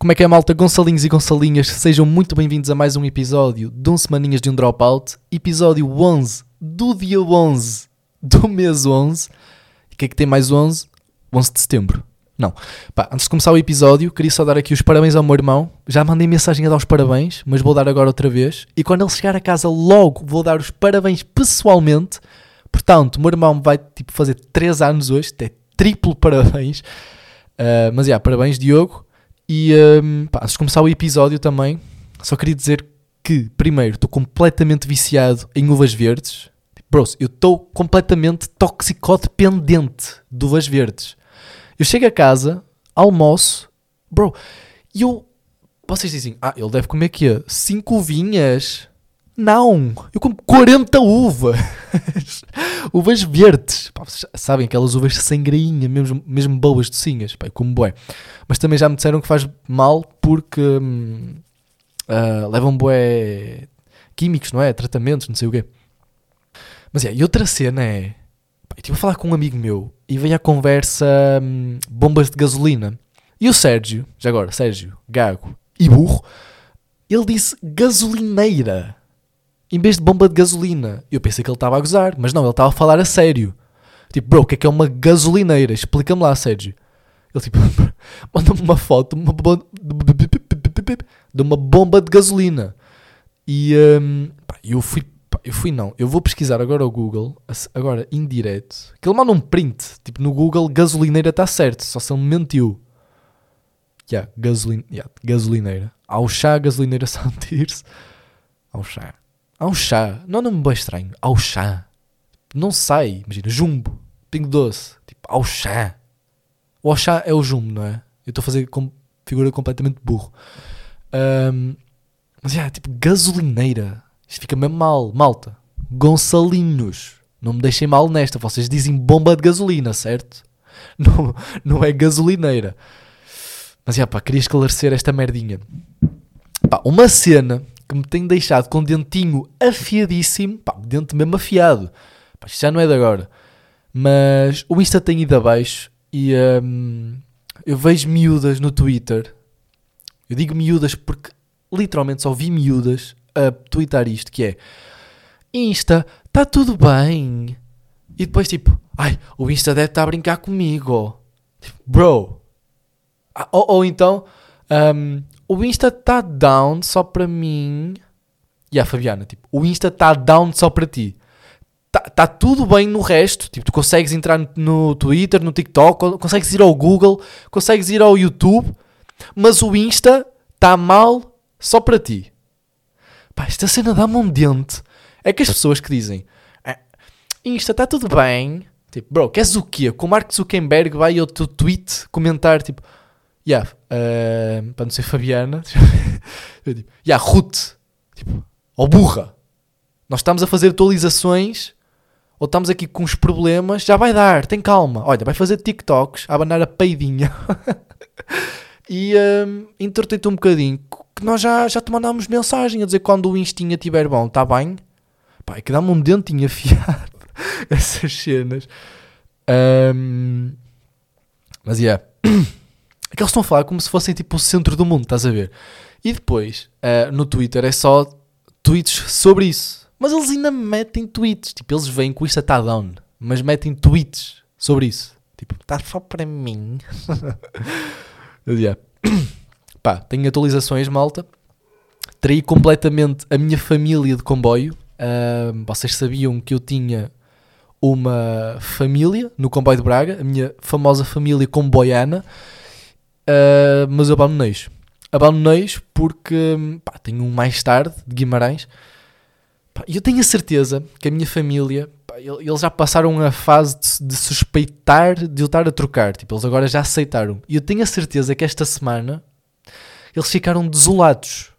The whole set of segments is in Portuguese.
Como é que é, malta? Gonçalinhos e Gonçalinhas, sejam muito bem-vindos a mais um episódio de um Semaninhas de um Dropout, episódio 11 do dia 11 do mês 11. E o que é que tem mais 11? 11 de setembro. Não. Pá, antes de começar o episódio, queria só dar aqui os parabéns ao meu irmão. Já mandei mensagem a dar os parabéns, mas vou dar agora outra vez. E quando ele chegar a casa, logo vou dar os parabéns pessoalmente. Portanto, o meu irmão vai tipo, fazer 3 anos hoje, é triplo parabéns. Uh, mas, já, yeah, parabéns, Diogo. E, um, pá, antes de começar o episódio também, só queria dizer que, primeiro, estou completamente viciado em uvas verdes. Bros, eu estou completamente toxicodependente de uvas verdes. Eu chego a casa, almoço, bro, e eu. Vocês dizem, ah, ele deve comer aqui 5 uvinhas. Não, eu como 40 uvas. uvas verdes. Pá, sabem, aquelas uvas sem grainha, mesmo, mesmo boas docinhas. Pá, eu como bué. Mas também já me disseram que faz mal porque hum, uh, levam bué químicos, não é? Tratamentos, não sei o quê. Mas é, e outra cena é eu estive a falar com um amigo meu e veio a conversa hum, bombas de gasolina. E o Sérgio, já agora, Sérgio, gago e burro, ele disse gasolineira em vez de bomba de gasolina. Eu pensei que ele estava a gozar, mas não, ele estava a falar a sério. Tipo, bro, o que é que é uma gasolineira? Explica-me lá, Sérgio. Ele tipo, manda-me uma foto uma de uma bomba de gasolina. E um, pá, eu fui eu fui não. Eu vou pesquisar agora o Google, agora indireto. Que ele manda um print. Tipo, no Google, gasolineira está certo. Só se ele mentiu. Yeah, gasolin, yeah, gasolineira. Ao chá, gasolineira sentir-se. Ao chá. Ao chá. Não é um nome bem estranho. Ao chá. Não sai. Imagina, jumbo. Pingo doce. Tipo, ao chá. O ao chá é o jumbo, não é? Eu estou a fazer com figura completamente burro. Um, mas, yeah, tipo, gasolineira. Isto fica mesmo mal, malta. Gonçalinhos. Não me deixem mal nesta. Vocês dizem bomba de gasolina, certo? Não, não é gasolineira. Mas já, pá, queria esclarecer esta merdinha. Pá, uma cena que me tem deixado com dentinho afiadíssimo. Pá, dente mesmo afiado. Pá, isto já não é de agora. Mas o Insta tem ido abaixo e hum, eu vejo miúdas no Twitter. Eu digo miúdas porque literalmente só vi miúdas a twittar isto, que é Insta, está tudo bem. E depois tipo, ai, o Insta deve estar a brincar comigo. Tipo, bro. Ah, ou, ou, então, um, o Insta está down só para mim. E a Fabiana, tipo, o Insta está down só para ti. Está tá tudo bem no resto. Tipo, tu consegues entrar no Twitter, no TikTok, consegues ir ao Google, consegues ir ao YouTube, mas o Insta está mal só para ti. Pá, esta cena dá-me um dente. É que as pessoas que dizem ah, Insta, está tudo bem. Tipo, bro, queres o quê? Com o Mark Zuckerberg vai ao teu tweet comentar tipo, yeah, uh, para não ser Fabiana, eu digo, yeah, Ruth, tipo, ou burra. Nós estamos a fazer atualizações ou estamos aqui com uns problemas, já vai dar, tem calma. Olha, vai fazer TikToks, a abanar a peidinha. e um, entretei-te um bocadinho que nós já, já te mandámos mensagem a dizer quando o instinha estiver bom, está bem? Pá, é que dá-me um dentinho afiado essas cenas. Um, mas yeah. É que eles estão a falar como se fossem tipo o centro do mundo, estás a ver? E depois, uh, no Twitter, é só tweets sobre isso. Mas eles ainda metem tweets. Tipo, eles veem que isto está down, mas metem tweets sobre isso. Tipo, está só para mim. yeah. Pá, tenho atualizações, malta. Traí completamente a minha família de comboio. Uh, vocês sabiam que eu tinha uma família no comboio de Braga, a minha famosa família comboiana, uh, mas eu abandonei-os. Abandonei-os porque pá, tenho um mais tarde de Guimarães. E eu tenho a certeza que a minha família, pá, eles já passaram a fase de, de suspeitar de eu estar a trocar. Tipo, eles agora já aceitaram. E eu tenho a certeza que esta semana eles ficaram desolados.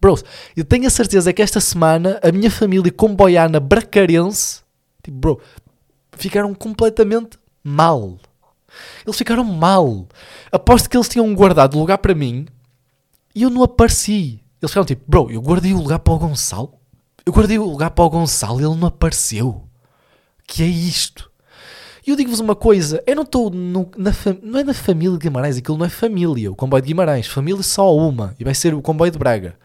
Bros, eu tenho a certeza que esta semana a minha família comboiana bracarense, tipo, bro, ficaram completamente mal. Eles ficaram mal. Aposto que eles tinham guardado lugar para mim e eu não apareci. Eles ficaram tipo, bro, eu guardei o lugar para o Gonçalo. Eu guardei o lugar para o Gonçalo e ele não apareceu. Que é isto? E eu digo-vos uma coisa, eu não estou na não é na família de Guimarães, aquilo não é família, o comboio de Guimarães, família só uma, e vai ser o comboio de Braga.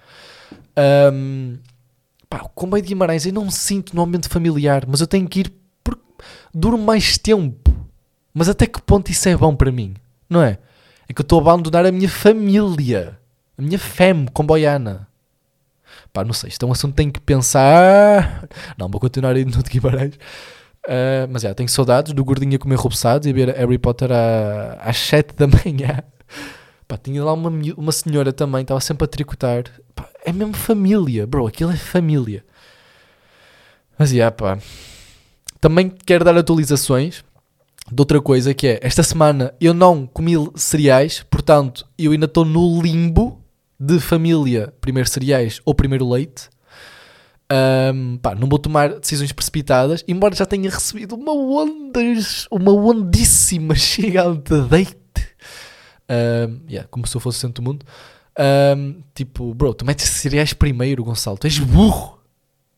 Ahm, pá, o comboio de Guimarães eu não sinto no ambiente familiar, mas eu tenho que ir porque duro mais tempo. Mas até que ponto isso é bom para mim? Não é? É que eu estou a abandonar a minha família, a minha fam comboiana. Pá, não sei, isto é um assunto que tenho que pensar. Não, vou continuar aí no de Guimarães. Uh, mas já, tenho saudades do gordinho a comer rubeçados e a ver Harry Potter às 7 da manhã. Pá, tinha lá uma, uma senhora também, estava sempre a tricotar. Pá, é mesmo família, bro, aquilo é família. Mas já, pá. Também quero dar atualizações de outra coisa que é, esta semana eu não comi cereais, portanto, eu ainda estou no limbo de família, primeiro cereais ou primeiro leite. Ahm, pá, não vou tomar decisões precipitadas, embora já tenha recebido uma ondas, uma ondíssima gigante de date. Ahm, yeah, como se eu fosse o centro do mundo. Ahm, tipo, bro, tu metes cereais primeiro, Gonçalo. Tu és burro.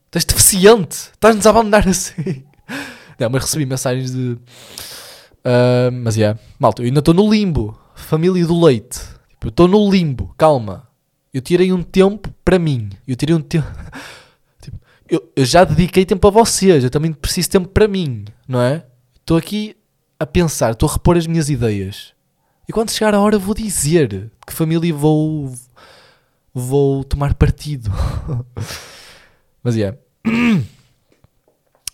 Tu és deficiente. Estás-nos a abandonar assim. Não, mas recebi mensagens de. Ahm, mas, yeah, malta, eu ainda estou no limbo. Família do leite. Tipo, eu estou no limbo. Calma. Eu tirei um tempo para mim. Eu tirei um tempo. Tipo, eu, eu já dediquei tempo a vocês. Eu também preciso tempo para mim. Não é? Estou aqui a pensar. Estou a repor as minhas ideias. E quando chegar a hora vou dizer que família vou vou tomar partido. Mas é.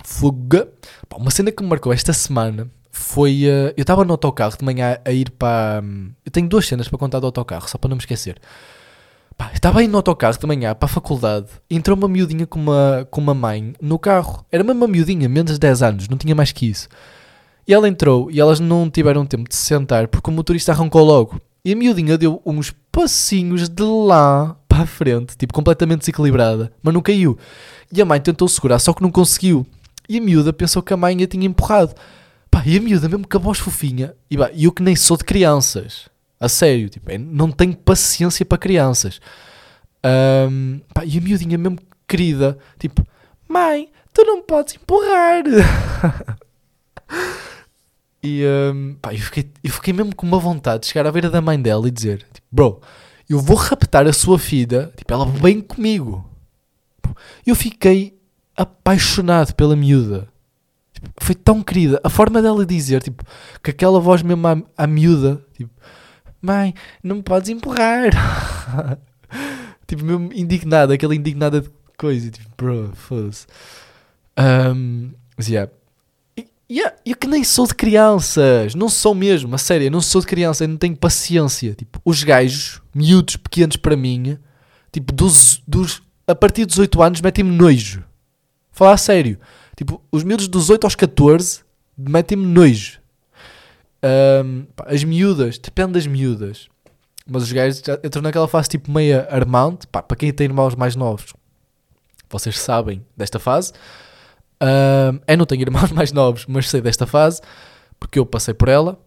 Fuga. Pá, uma cena que me marcou esta semana foi. eh, eu estava no autocarro de manhã a ir para. hum, eu tenho duas cenas para contar do autocarro, só para não me esquecer. Pá, estava aí no autocarro de manhã para a faculdade. Entrou uma miudinha com uma, com uma mãe no carro. Era mesmo uma miudinha, menos de 10 anos, não tinha mais que isso. E ela entrou e elas não tiveram tempo de se sentar porque o motorista arrancou logo. E a miudinha deu uns passinhos de lá para a frente, tipo completamente desequilibrada, mas não caiu. E a mãe tentou segurar, só que não conseguiu. E a miúda pensou que a mãe a tinha empurrado. Pá, e a miúda mesmo com a voz fofinha. E pá, eu que nem sou de crianças. A sério, tipo, é- não tenho paciência para crianças. Ahm, pá, e a miudinha mesmo querida, tipo, mãe, tu não podes empurrar. E hum, pá, eu, fiquei, eu fiquei mesmo com uma vontade de chegar à beira da mãe dela e dizer: tipo, Bro, eu vou raptar a sua filha, tipo, ela vem comigo. Eu fiquei apaixonado pela miúda. Tipo, foi tão querida. A forma dela dizer, tipo, com aquela voz mesmo à, à miúda, tipo, Mãe, não me podes empurrar. tipo, mesmo indignada, aquela indignada de coisa, tipo, bro, foda-se. Um, mas yeah. E- yeah, eu que nem sou de crianças, não sou mesmo, a sério, não sou de criança, eu não tenho paciência. Tipo, os gajos, miúdos pequenos para mim, tipo, dos, dos, a partir dos 8 anos metem-me nojo. Falar a sério. Tipo, os miúdos dos 8 aos 14 metem-me nojo. Ahm, pá, as miúdas, depende das miúdas. Mas os gajos já entram naquela fase tipo meia armante. Pá, para quem tem irmãos mais novos, vocês sabem desta fase. Ahm, eu não tenho irmãos mais novos, mas sei desta fase porque eu passei por ela.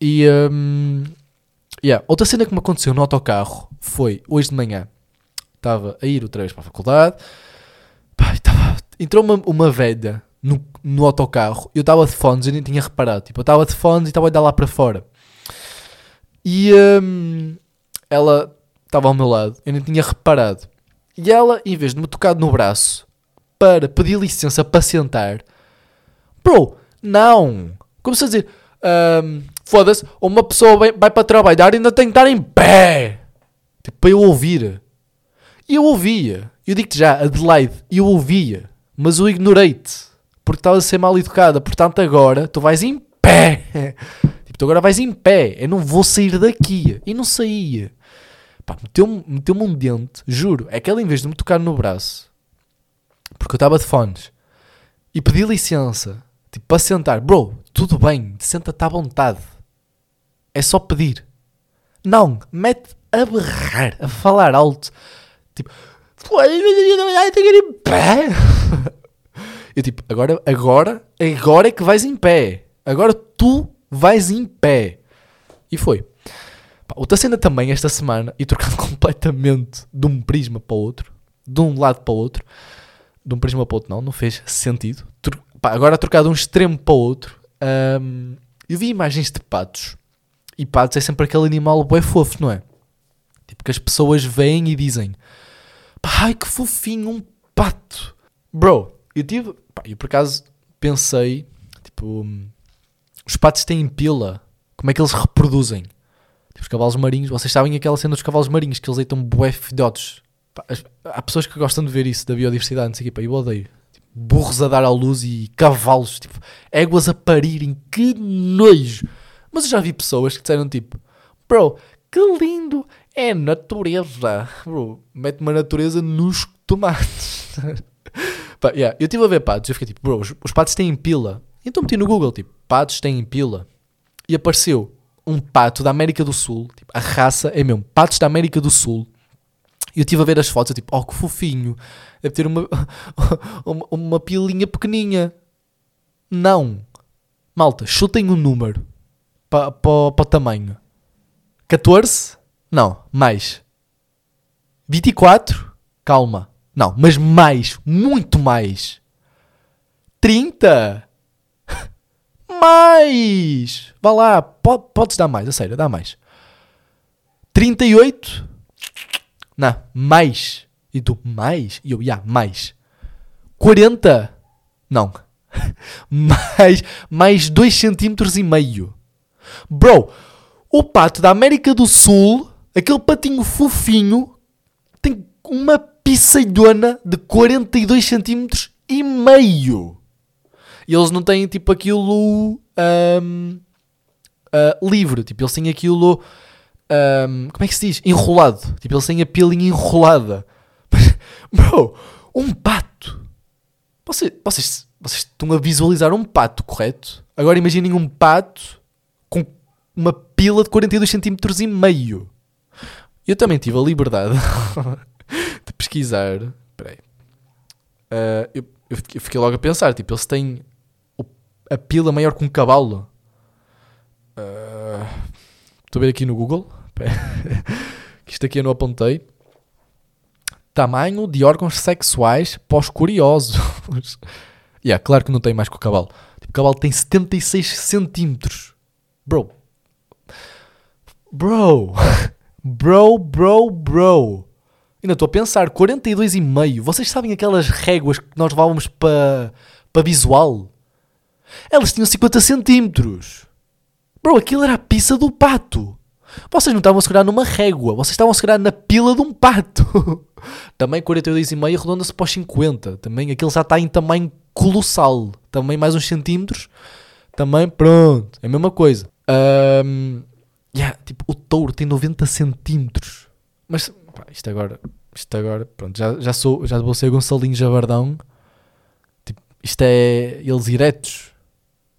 E ahm, yeah. outra cena que me aconteceu no autocarro foi hoje de manhã. Estava a ir outra vez para a faculdade. Pá, e tava- entrou uma, uma velha no, no autocarro. Eu estava de fones, eu nem tinha reparado. Tipo, eu estava de fones e estava a olhar lá para fora. E hum, ela estava ao meu lado, eu nem tinha reparado. E ela, em vez de me tocar no braço para pedir licença para sentar, bro, não. Começou a dizer: hum, foda-se, uma pessoa vai, vai para trabalhar e ainda tem que estar em pé. Tipo, para eu ouvir. E eu ouvia. Eu digo-te já, Adelaide, eu ouvia. Mas eu ignorei-te. Porque estavas a ser mal educada. Portanto, agora tu vais em pé. tipo, tu agora vais em pé. Eu não vou sair daqui. E não saía. Meteu-me meteu um dente, juro. É que ela, em vez de me tocar no braço, porque eu estava de fones, e pedi licença, tipo, para sentar, bro, tudo bem, senta-te à vontade. É só pedir. Não, mete a berrar, a falar alto. Tipo, tenho que ir em pé. Eu tipo, agora, agora, agora é que vais em pé. Agora tu vais em pé. E foi. Outra cena também esta semana, e trocando completamente de um prisma para o outro, de um lado para o outro, de um prisma para o outro não, não fez sentido. Pá, agora trocar de um extremo para o outro, ahm, eu vi imagens de patos. E patos é sempre aquele animal bué fofo, não é? Tipo, que as pessoas veem e dizem ai que fofinho, um pato. Bro, eu tive, pá, eu por acaso pensei, tipo, hum, os patos têm pila, como é que eles reproduzem? Tipo, os cavalos marinhos, vocês sabem aquela cena dos cavalos marinhos, que eles deitam bué filhotes. Há pessoas que gostam de ver isso, da biodiversidade, não sei o pá, eu odeio. Tipo, burros a dar à luz e cavalos, tipo, éguas a parirem, que nojo. Mas eu já vi pessoas que disseram tipo, bro, que lindo, é natureza. Bro, mete uma natureza nos tomates. Pá, yeah, eu estive a ver patos, eu fiquei tipo, bro, os, os patos têm pila. Então meti no Google, tipo, patos têm pila. E apareceu um pato da América do Sul, tipo, a raça é mesmo, patos da América do Sul. E eu estive a ver as fotos, eu tipo, oh que fofinho, deve ter uma, uma, uma pilinha pequeninha. Não. Malta, chutem um número para o tamanho. 14? Não, mais. 24? Calma. Não, mas mais, muito mais. 30? Mais! Vá lá, po- podes dar mais, a sério, dá mais. 38? Não, mais. E tu, mais? E eu, já, mais. 40? Não. mais, mais 2 centímetros e meio. Bro, o pato da América do Sul, aquele patinho fofinho, tem uma pissalhona de 42 centímetros e meio. E eles não têm tipo aquilo ahm, ah, livre, tipo, eles têm aquilo. ahm, como é que se diz? Enrolado. Tipo, eles têm a pilinha enrolada. Bro, um pato. Vocês, vocês, vocês estão a visualizar um pato, correto? Agora imaginem um pato com uma pila de 42 centímetros e meio. Eu também tive a liberdade de pesquisar. Espera aí. Ah, eu, eu fiquei, logo a pensar, tipo, eles têm a pila maior que um cavalo. Ah, Estou a ver aqui no Google. Que Isto aqui eu não apontei. Tamanho de órgãos sexuais pós curiosos. yeah, claro que não tem mais que o cavalo. Tipo, o cavalo tem 76 centímetros. Bro. Bro. Bro, bro, bro. Ainda estou a pensar, 42,5. Vocês sabem aquelas réguas que nós levávamos para para visual? Elas tinham 50 centímetros. Bro, aquilo era a pizza do pato. Vocês não estavam a segurar numa régua, vocês estavam a segurar na pila de um pato. Também 42,5 arredonda-se para os 50. Também aquilo já está em tamanho colossal. Também mais uns centímetros. Também, pronto, é a mesma coisa. Ahm, yeah, tipo, o touro tem 90 centímetros. Mas, pá, isto agora, isto agora, pronto, já, já sou, já vou ser Gonçalinho Javardão. Tipo, isto é eles eretos.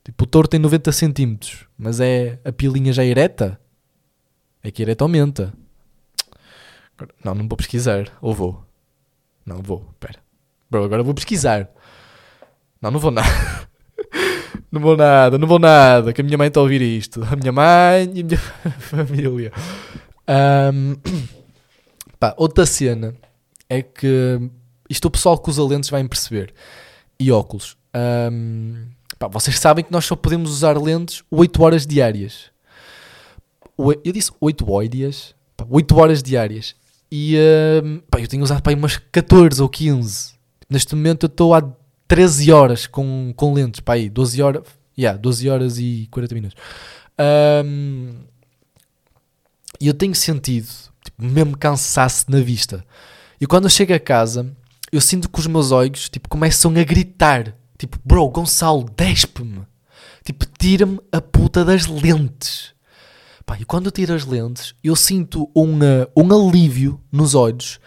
Tipo, o touro tem 90 centímetros, mas é a pilinha já ereta. É que ereta aumenta. Não, não vou pesquisar. Ou vou? Não vou, espera. Bro, agora vou pesquisar. Não, não vou nada. Não vou nada, não vou nada, que a minha mãe está a ouvir isto. A minha mãe e a minha família. Ahm, pá, outra cena é que isto o pessoal que usa lentes vai perceber. E óculos. Ahm, pá, vocês sabem que nós só podemos usar lentes 8 horas diárias. Eu disse 8 horas, pá, 8 horas diárias. E ahm, pá, eu tenho usado pá, umas 14 ou 15. Neste momento eu estou há 13 horas com, com lentes, pá, aí 12 horas, yeah, 12 horas e 40 minutos. E eu tenho sentido, tipo, mesmo cansaço na vista. E quando eu chego a casa, eu sinto que os meus olhos, tipo, começam a gritar. Tipo, bro, Gonçalo, despe-me. Tipo, tira-me a puta das lentes. Pá, e quando eu tiro as lentes, eu sinto um, ah, um alívio nos olhos.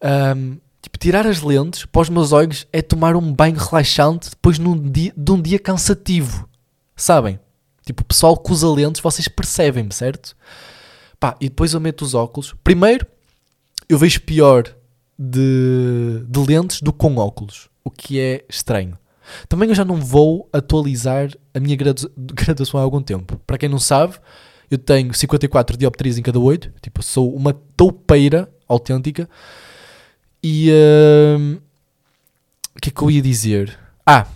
Ahm, tipo, tirar as lentes para os meus olhos é tomar um banho relaxante depois num dia, de um dia cansativo. Sabem? Tipo, o pessoal que usa lentes, vocês percebem-me, certo? Pá, e depois eu meto os óculos. Primeiro, eu vejo pior de, de lentes do que com óculos, o que é estranho. Também eu já não vou atualizar a minha gradu- graduação há algum tempo. Para quem não sabe, eu tenho 54 dioptrias em cada 8, tipo, sou uma toupeira autêntica. E hum, o que é que eu ia dizer? Ah,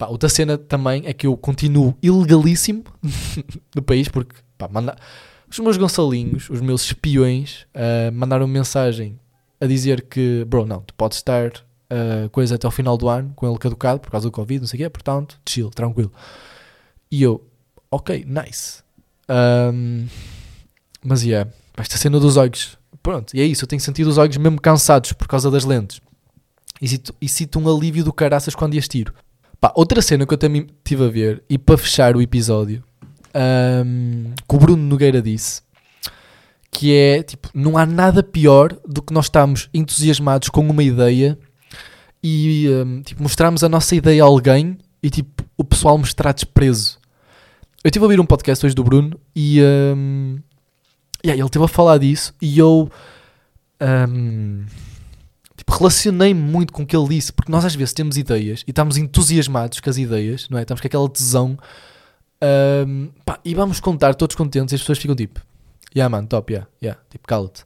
Pá, outra cena também é que eu continuo ilegalíssimo no país porque pá, manda... os meus gonçalinhos, os meus espiões, uh, mandaram mensagem a dizer que, bro, não, tu podes estar uh, coisa até ao final do ano com ele caducado por causa do Covid, não sei o quê, portanto, chill, tranquilo. E eu, ok, nice. Um, mas yeah, esta cena dos olhos, pronto, e é isso, eu tenho sentido os olhos mesmo cansados por causa das lentes. E sinto, e sinto um alívio do caraças quando as tiro. Pá, outra cena que eu também estive a ver, e para fechar o episódio, um, que o Bruno Nogueira disse, que é, tipo, não há nada pior do que nós estarmos entusiasmados com uma ideia e, um, tipo, mostrarmos a nossa ideia a alguém e, tipo, o pessoal mostrar desprezo. Eu estive a ouvir um podcast hoje do Bruno e, um, yeah, ele esteve a falar disso e eu... Um, tipo, relacionei-me muito com o que ele disse, porque nós às vezes temos ideias e estamos entusiasmados com as ideias, não é? Estamos com aquela tesão um, pá, e vamos contar todos contentes e as pessoas ficam tipo, yeah man, top, yeah, yeah, tipo, cala-te.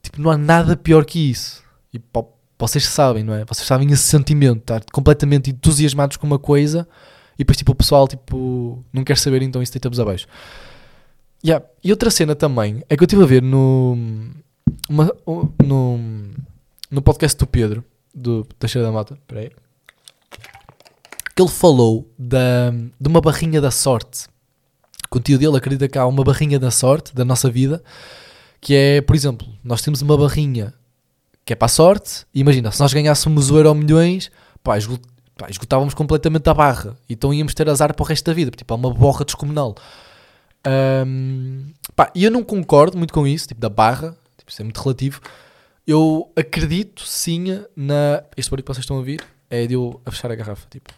Tipo, não há nada pior que isso. E pá, vocês sabem, não é? Vocês sabem esse sentimento, estar completamente entusiasmados com uma coisa e depois tipo o pessoal tipo, não quer saber, então isso deita-vos abaixo. Yeah. E outra cena também é que eu estive a ver no, uma, no, no podcast do Pedro, do Teixeira da Mata, peraí, que ele falou da, de uma barrinha da sorte. O tio dele acredita que há uma barrinha da sorte da nossa vida, que é, por exemplo, nós temos uma barrinha que é para a sorte, imagina, se nós ganhássemos o Euro Milhões, pá, esgotávamos completamente a barra, então íamos ter azar para o resto da vida, tipo, é uma borra descomunal. Um, pá, e eu não concordo muito com isso, tipo, da barra, tipo, isso é muito relativo, eu acredito sim na. Este barulho que vocês estão a ouvir é de eu a fechar a garrafa. Tipo.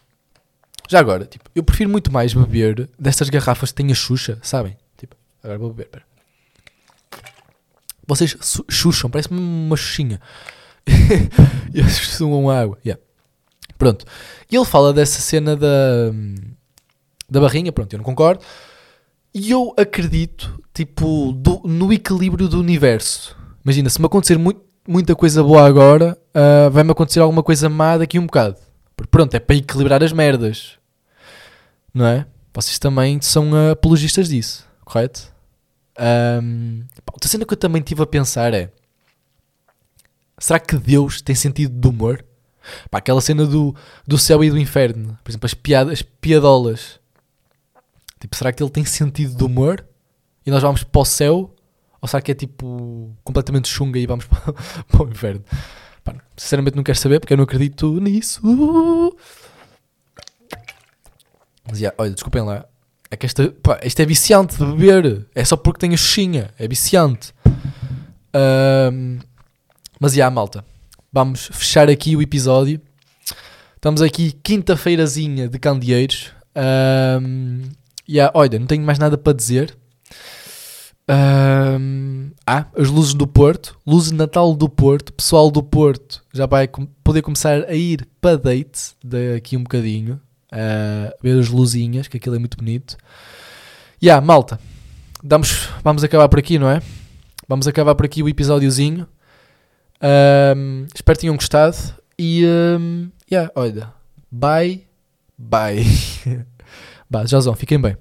Já agora, tipo, eu prefiro muito mais beber destas garrafas que têm a Xuxa, sabem? Tipo, agora vou beber, pera. Vocês chucham, parece-me uma xuxinha. e eles sumam água. Yeah. Pronto. E ele fala dessa cena da, da barrinha, pronto, eu não concordo. E eu acredito, tipo, do, no equilíbrio do universo. Imagina, se me acontecer muito, muita coisa boa agora, uh, vai-me acontecer alguma coisa má daqui um bocado. Porque pronto, é para equilibrar as merdas. Não é? Vocês também são apologistas disso, correto? Um, outra cena que eu também estive a pensar é: será que Deus tem sentido de humor? Pá, aquela cena do, do céu e do inferno, por exemplo, as piadas, as piadolas. Tipo, será que ele tem sentido de humor? E nós vamos para o céu ou será que é tipo completamente chunga e vamos para, para o inferno? Pá, sinceramente não quero saber porque eu não acredito nisso. Mas yeah, olha, desculpem lá. É que esta, pá, isto é viciante de beber. É só porque tenho a xuxinha. É viciante. Um, mas já, yeah, malta. Vamos fechar aqui o episódio. Estamos aqui quinta-feirazinha de candeeiros. Um, yeah, olha, não tenho mais nada para dizer. Um, ah, as luzes do Porto, luzes de Natal do Porto, pessoal do Porto já vai poder começar a ir para date daqui um bocadinho, uh, ver as luzinhas, que aquilo é muito bonito. E yeah, malta, damos, vamos acabar por aqui, não é? Vamos acabar por aqui o episódiozinho. Um, espero que tenham gostado. E um, yeah, olha, bye, bye. bah, já fiquem bem.